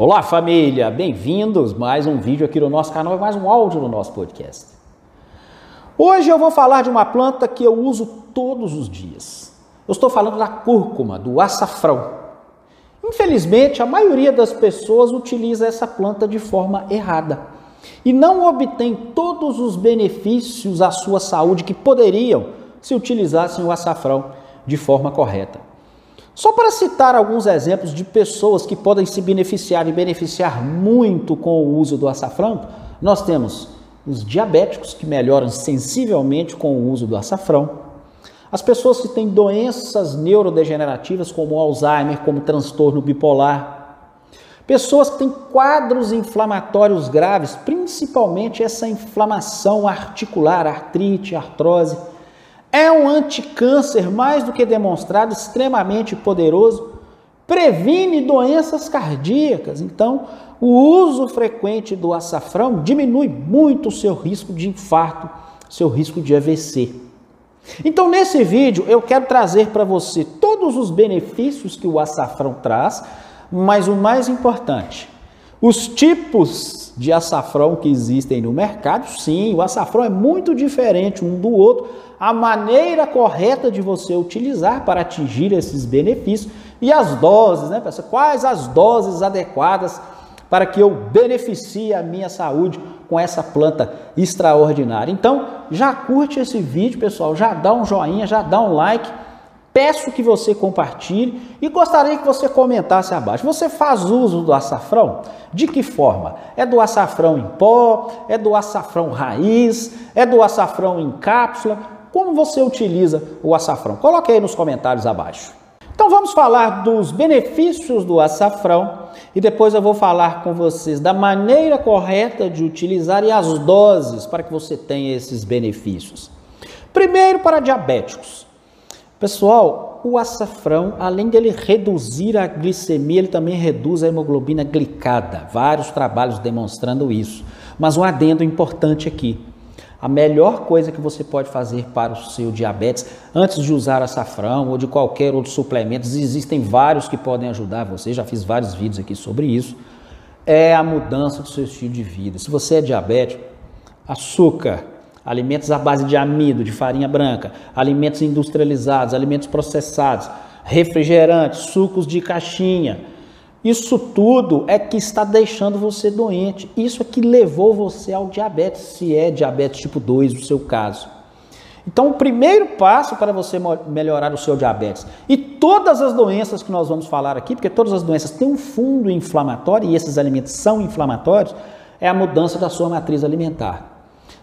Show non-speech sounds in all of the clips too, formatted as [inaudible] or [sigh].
Olá família, bem-vindos mais um vídeo aqui no nosso canal e mais um áudio no nosso podcast. Hoje eu vou falar de uma planta que eu uso todos os dias. Eu estou falando da cúrcuma, do açafrão. Infelizmente, a maioria das pessoas utiliza essa planta de forma errada e não obtém todos os benefícios à sua saúde que poderiam se utilizassem o açafrão de forma correta. Só para citar alguns exemplos de pessoas que podem se beneficiar e beneficiar muito com o uso do açafrão, nós temos os diabéticos que melhoram sensivelmente com o uso do açafrão, as pessoas que têm doenças neurodegenerativas como Alzheimer, como transtorno bipolar, pessoas que têm quadros inflamatórios graves, principalmente essa inflamação articular, artrite, artrose, é um anticâncer mais do que demonstrado, extremamente poderoso, previne doenças cardíacas. Então, o uso frequente do açafrão diminui muito o seu risco de infarto, seu risco de AVC. Então, nesse vídeo, eu quero trazer para você todos os benefícios que o açafrão traz, mas o mais importante, os tipos de açafrão que existem no mercado, sim, o açafrão é muito diferente um do outro, a maneira correta de você utilizar para atingir esses benefícios e as doses, né, pessoal? Quais as doses adequadas para que eu beneficie a minha saúde com essa planta extraordinária. Então, já curte esse vídeo, pessoal, já dá um joinha, já dá um like. Peço que você compartilhe e gostaria que você comentasse abaixo. Você faz uso do açafrão? De que forma? É do açafrão em pó? É do açafrão raiz? É do açafrão em cápsula? Como você utiliza o açafrão? Coloque aí nos comentários abaixo. Então vamos falar dos benefícios do açafrão e depois eu vou falar com vocês da maneira correta de utilizar e as doses para que você tenha esses benefícios. Primeiro para diabéticos. Pessoal, o açafrão, além dele reduzir a glicemia, ele também reduz a hemoglobina glicada. Vários trabalhos demonstrando isso. Mas um adendo importante aqui. A melhor coisa que você pode fazer para o seu diabetes, antes de usar açafrão ou de qualquer outro suplemento, existem vários que podem ajudar você, já fiz vários vídeos aqui sobre isso, é a mudança do seu estilo de vida. Se você é diabético, açúcar, alimentos à base de amido, de farinha branca, alimentos industrializados, alimentos processados, refrigerantes, sucos de caixinha, isso tudo é que está deixando você doente. Isso é que levou você ao diabetes, se é diabetes tipo 2 no seu caso. Então, o primeiro passo para você melhorar o seu diabetes e todas as doenças que nós vamos falar aqui, porque todas as doenças têm um fundo inflamatório e esses alimentos são inflamatórios, é a mudança da sua matriz alimentar.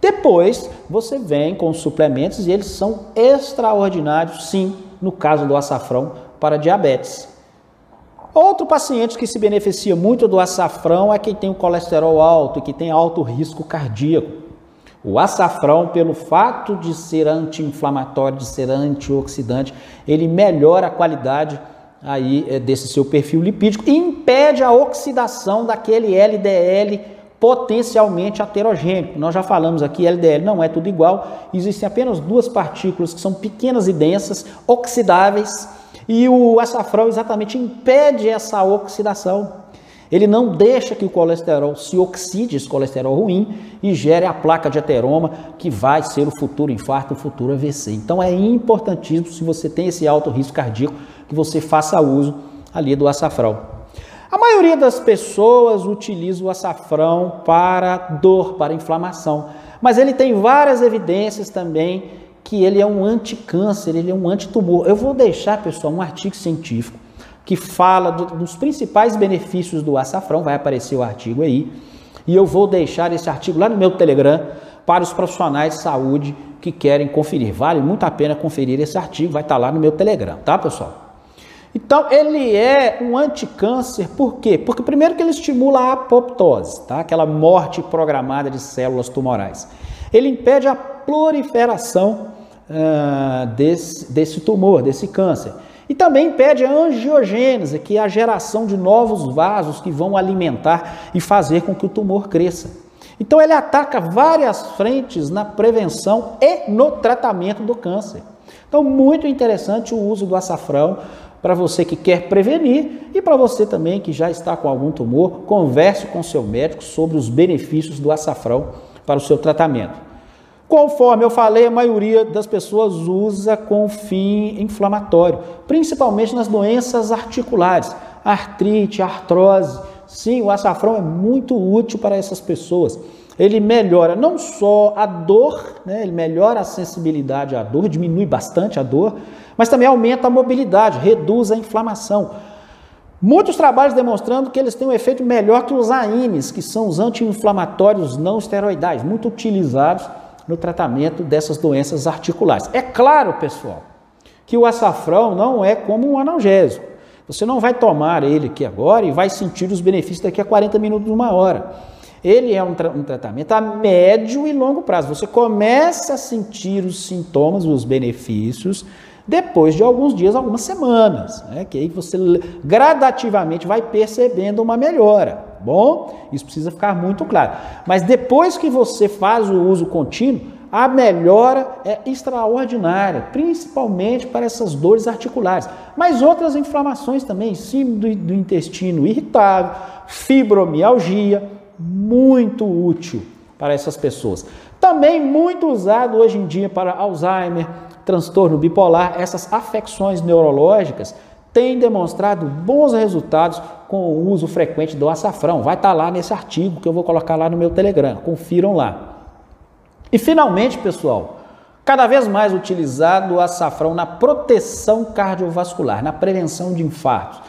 Depois, você vem com os suplementos e eles são extraordinários, sim, no caso do açafrão para diabetes. Outro paciente que se beneficia muito do açafrão é quem tem o colesterol alto e que tem alto risco cardíaco. O açafrão, pelo fato de ser anti-inflamatório, de ser antioxidante, ele melhora a qualidade aí eh, desse seu perfil lipídico e impede a oxidação daquele LDL potencialmente aterogênico. Nós já falamos aqui, LDL não é tudo igual, existem apenas duas partículas que são pequenas e densas, oxidáveis, e o açafrão exatamente impede essa oxidação. Ele não deixa que o colesterol se oxide, esse colesterol ruim, e gere a placa de ateroma, que vai ser o futuro infarto, o futuro AVC. Então é importantíssimo, se você tem esse alto risco cardíaco, que você faça uso ali do açafrão. A maioria das pessoas utiliza o açafrão para dor, para inflamação, mas ele tem várias evidências também que ele é um anticâncer, ele é um antitumor. Eu vou deixar, pessoal, um artigo científico que fala do, dos principais benefícios do açafrão, vai aparecer o artigo aí, e eu vou deixar esse artigo lá no meu Telegram para os profissionais de saúde que querem conferir. Vale muito a pena conferir esse artigo, vai estar lá no meu Telegram, tá, pessoal? Então, ele é um anticâncer, por quê? Porque primeiro que ele estimula a apoptose, tá? Aquela morte programada de células tumorais. Ele impede a proliferação uh, desse, desse tumor, desse câncer. E também impede a angiogênese, que é a geração de novos vasos que vão alimentar e fazer com que o tumor cresça. Então ele ataca várias frentes na prevenção e no tratamento do câncer. Então muito interessante o uso do açafrão Para você que quer prevenir e para você também que já está com algum tumor, converse com seu médico sobre os benefícios do açafrão para o seu tratamento. Conforme eu falei, a maioria das pessoas usa com fim inflamatório, principalmente nas doenças articulares, artrite, artrose. Sim, o açafrão é muito útil para essas pessoas. Ele melhora não só a dor, né, ele melhora a sensibilidade à dor, diminui bastante a dor, mas também aumenta a mobilidade, reduz a inflamação. Muitos trabalhos demonstrando que eles têm um efeito melhor que os AINES, que são os anti-inflamatórios não esteroidais, muito utilizados no tratamento dessas doenças articulares. É claro, pessoal, que o açafrão não é como um analgésico. Você não vai tomar ele aqui agora e vai sentir os benefícios daqui a 40 minutos, uma hora. Ele é um, tra um, tratamento a médio e longo prazo. Você começa a sentir os sintomas, os benefícios, depois de alguns dias, algumas semanas, né? que aí você gradativamente vai percebendo uma melhora. Bom, isso precisa ficar muito claro. Mas depois que você faz o uso contínuo, a melhora é extraordinária, principalmente para essas dores articulares, mas outras inflamações também, do, do intestino irritável, fibromialgia, muito útil para essas pessoas. Também muito usado hoje em dia para Alzheimer, transtorno bipolar, essas afecções neurológicas têm demonstrado bons resultados com o uso frequente do açafrão. Vai estar tá lá nesse artigo que eu vou colocar lá no meu Telegram. Confiram lá. E finalmente, pessoal, cada vez mais utilizado o açafrão na proteção cardiovascular, na prevenção de infartos.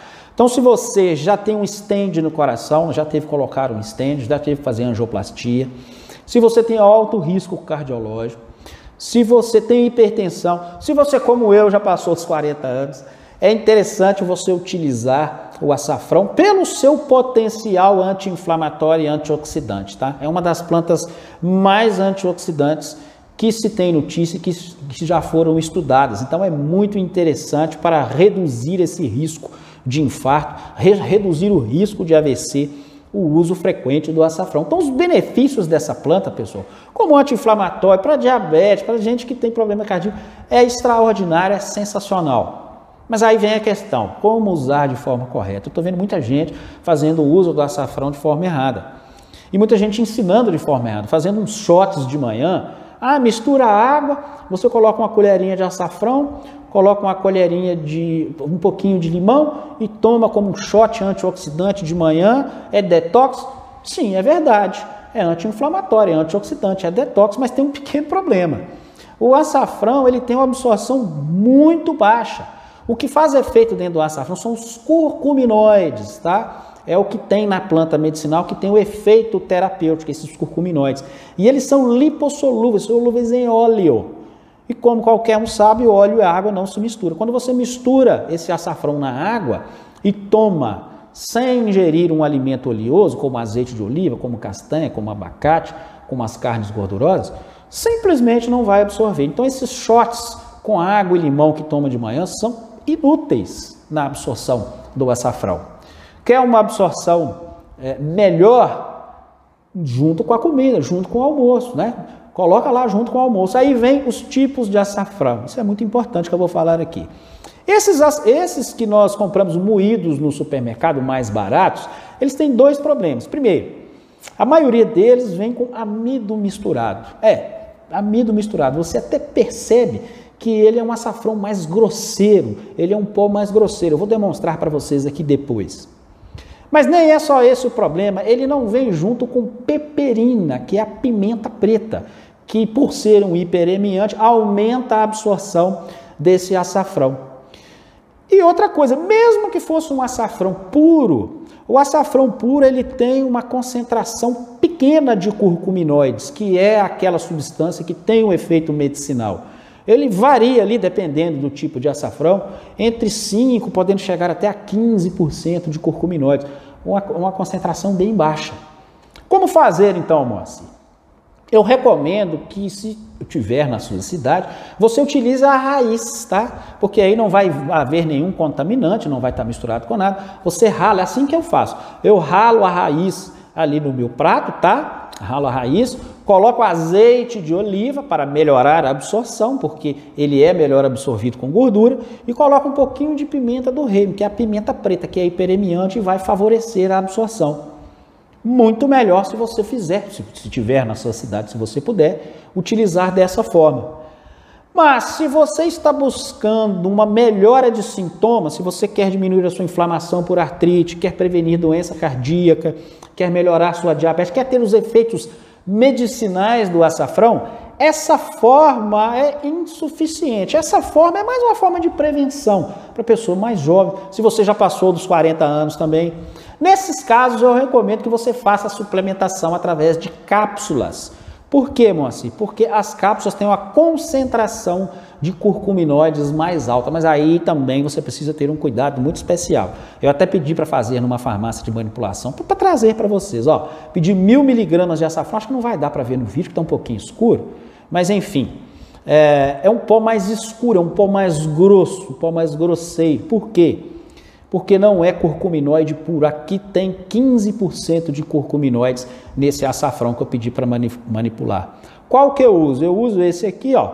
Então, se você já tem um stent no coração, já teve que colocar um stent, já teve que fazer angioplastia, se você tem alto risco cardiológico, se você tem hipertensão, se você, como eu, já passou dos 40 anos, é interessante você utilizar o açafrão pelo seu potencial anti-inflamatório e antioxidante, tá? É uma das plantas mais antioxidantes que se tem notícia que já foram estudadas. Então é muito interessante para reduzir esse risco de infarto, re reduzir o risco de AVC o uso frequente do açafrão. Então, os benefícios dessa planta, pessoal, como anti-inflamatório, para diabetes, para gente que tem problema cardíaco, é extraordinário, é sensacional. Mas aí vem a questão, como usar de forma correta? Eu estou vendo muita gente fazendo uso do açafrão de forma errada. E muita gente ensinando de forma errada, fazendo uns shots de manhã. Ah, mistura água, você coloca uma colherinha de açafrão, coloca uma colherinha de um pouquinho de limão e toma como um shot antioxidante de manhã, é detox? Sim, é verdade. É anti-inflamatório, é antioxidante, é detox, mas tem um [laughs] pequeno problema. O açafrão ele tem uma absorção muito baixa. O que faz efeito dentro do açafrão são os curcuminoides, tá? É o que tem na planta medicinal que tem o efeito terapêutico, esses curcuminoides. E eles são lipossolúveis, solúveis em óleo. E como qualquer um sabe, óleo e água não se misturam. Quando você mistura esse açafrão na água e toma sem ingerir um alimento oleoso, como azeite de oliva, como castanha, como abacate, como as carnes gordurosas, simplesmente não vai absorver. Então esses shots com água e limão que toma de manhã são inúteis na absorção do açafrão. Quer uma absorção é, melhor junto com a comida, junto com o almoço, né? Coloca lá junto com o almoço. Aí vem os tipos de açafrão. Isso é muito importante que eu vou falar aqui. Esses, esses que nós compramos moídos no supermercado, mais baratos, eles têm dois problemas. Primeiro, a maioria deles vem com amido misturado. É, amido misturado. Você até percebe que ele é um açafrão mais grosseiro, ele é um pó mais grosseiro. Eu vou demonstrar para vocês aqui depois. Mas nem é só esse o problema, ele não vem junto com peperina, que é a pimenta preta, que por ser um hiperemiante aumenta a absorção desse açafrão. E outra coisa, mesmo que fosse um açafrão puro, o açafrão puro ele tem uma concentração pequena de curcuminoides, que é aquela substância que tem um efeito medicinal. Ele varia ali, dependendo do tipo de açafrão, entre 5%, podendo chegar até a 15% de curcuminoides, uma, uma concentração bem baixa. Como fazer então, Moacir? Eu recomendo que, se tiver na sua cidade, você utilize a raiz, tá? Porque aí não vai haver nenhum contaminante, não vai estar misturado com nada. Você rala, é assim que eu faço. Eu ralo a raiz ali no meu prato, tá? Ralo a raiz, coloco azeite de oliva para melhorar a absorção, porque ele é melhor absorvido com gordura, e coloco um pouquinho de pimenta do reino, que é a pimenta preta, que é hiperemiante e vai favorecer a absorção. Muito melhor se você fizer, se tiver na sua cidade, se você puder, utilizar dessa forma. Mas se você está buscando uma melhora de sintomas, se você quer diminuir a sua inflamação por artrite, quer prevenir doença cardíaca, quer melhorar sua diabetes, quer ter os efeitos medicinais do açafrão, essa forma é insuficiente. Essa forma é mais uma forma de prevenção para a pessoa mais jovem, se você já passou dos 40 anos também. Nesses casos, eu recomendo que você faça a suplementação através de cápsulas. Por quê, Moacir? Porque as cápsulas têm uma concentração de curcuminoides mais alta, mas aí também você precisa ter um cuidado muito especial. Eu até pedi para fazer numa farmácia de manipulação, para trazer para vocês, ó, pedi mil miligramas de açafrão, acho que não vai dar para ver no vídeo, que está um pouquinho escuro, mas enfim, é, é um pó mais escuro, é um pó mais grosso, um pó mais grosseiro. Por quê? Porque não é curcuminoide puro. Aqui tem 15% de curcuminoides nesse açafrão que eu pedi para manipular. Qual que eu uso? Eu uso esse aqui, ó.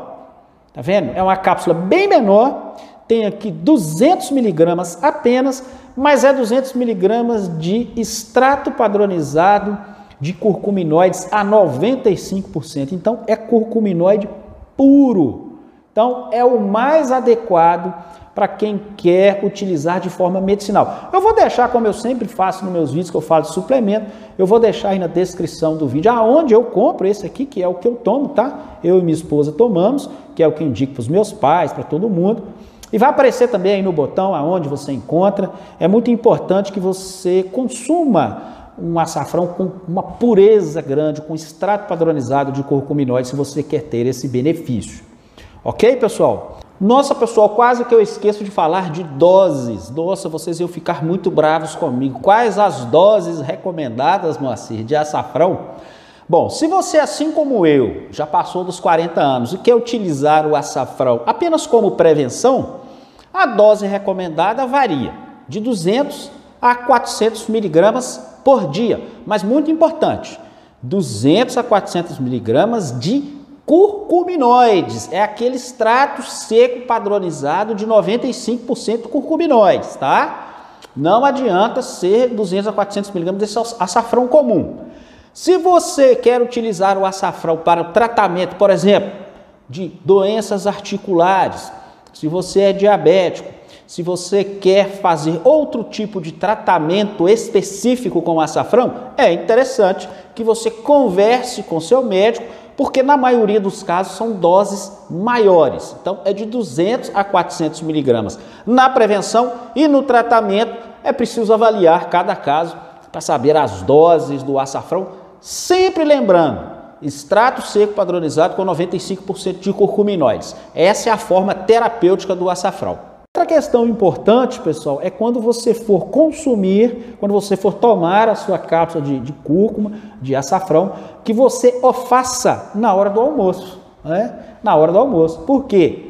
Tá vendo? É uma cápsula bem menor, tem aqui 200 miligramas apenas, mas é 200 miligramas de extrato padronizado de curcuminoides a 95%. Então é curcuminoide puro. Então é o mais adequado para quem quer utilizar de forma medicinal. Eu vou deixar, como eu sempre faço nos meus vídeos que eu falo de suplemento, eu vou deixar aí na descrição do vídeo aonde eu compro esse aqui, que é o que eu tomo, tá? Eu e minha esposa tomamos, que é o que eu indico para os meus pais, para todo mundo. E vai aparecer também aí no botão aonde você encontra. É muito importante que você consuma um açafrão com uma pureza grande, com extrato padronizado de curcuminoide, se você quer ter esse benefício. Ok, pessoal? Nossa, pessoal, quase que eu esqueço de falar de doses. Nossa, vocês iam ficar muito bravos comigo. Quais as doses recomendadas, Moacir, de açafrão? Bom, se você, assim como eu, já passou dos 40 anos e quer utilizar o açafrão apenas como prevenção, a dose recomendada varia de 200 a 400 miligramas por dia. Mas muito importante, 200 a 400 miligramas de curcuminoides. É aquele extrato seco padronizado de 95% curcuminoides, tá? Não adianta ser 200 a 400 miligramas desse açafrão comum. Se você quer utilizar o açafrão para o tratamento, por exemplo, de doenças articulares, se você é diabético, se você quer fazer outro tipo de tratamento específico com açafrão, é interessante que você converse com seu médico porque na maioria dos casos são doses maiores. Então é de 200 a 400 miligramas. Na prevenção e no tratamento é preciso avaliar cada caso para saber as doses do açafrão, sempre lembrando, extrato seco padronizado com 95% de curcuminoides. Essa é a forma terapêutica do açafrão. Outra questão importante, pessoal, é quando você for consumir, quando você for tomar a sua cápsula de, de cúrcuma, de açafrão, que você o faça na hora do almoço. Né? Na hora do almoço. Por quê?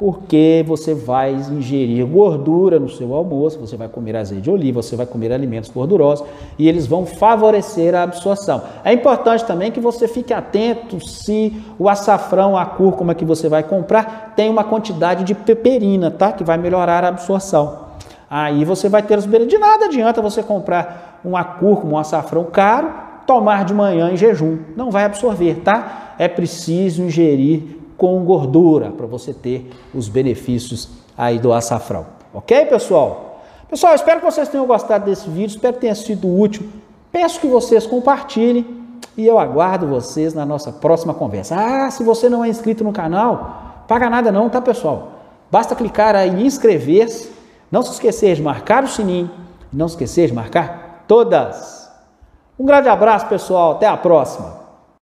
Porque você vai ingerir gordura no seu almoço, você vai comer azeite de oliva, você vai comer alimentos gordurosos e eles vão favorecer a absorção. É importante também que você fique atento se o açafrão, a cúrcuma que você vai comprar tem uma quantidade de peperina, tá? Que vai melhorar a absorção. Aí você vai ter os benefícios. De nada adianta você comprar uma cúrcuma, um açafrão caro, tomar de manhã em jejum. Não vai absorver, tá? É preciso ingerir com gordura, para você ter os benefícios aí do açafrão. Ok, pessoal? Pessoal, espero que vocês tenham gostado desse vídeo, espero que tenha sido útil. Peço que vocês compartilhem e eu aguardo vocês na nossa próxima conversa. Ah, se você não é inscrito no canal, paga nada não, tá, pessoal? Basta clicar aí em inscrever-se, não se esquecer de marcar o sininho, não se esquecer de marcar todas. Um grande abraço, pessoal, até a próxima.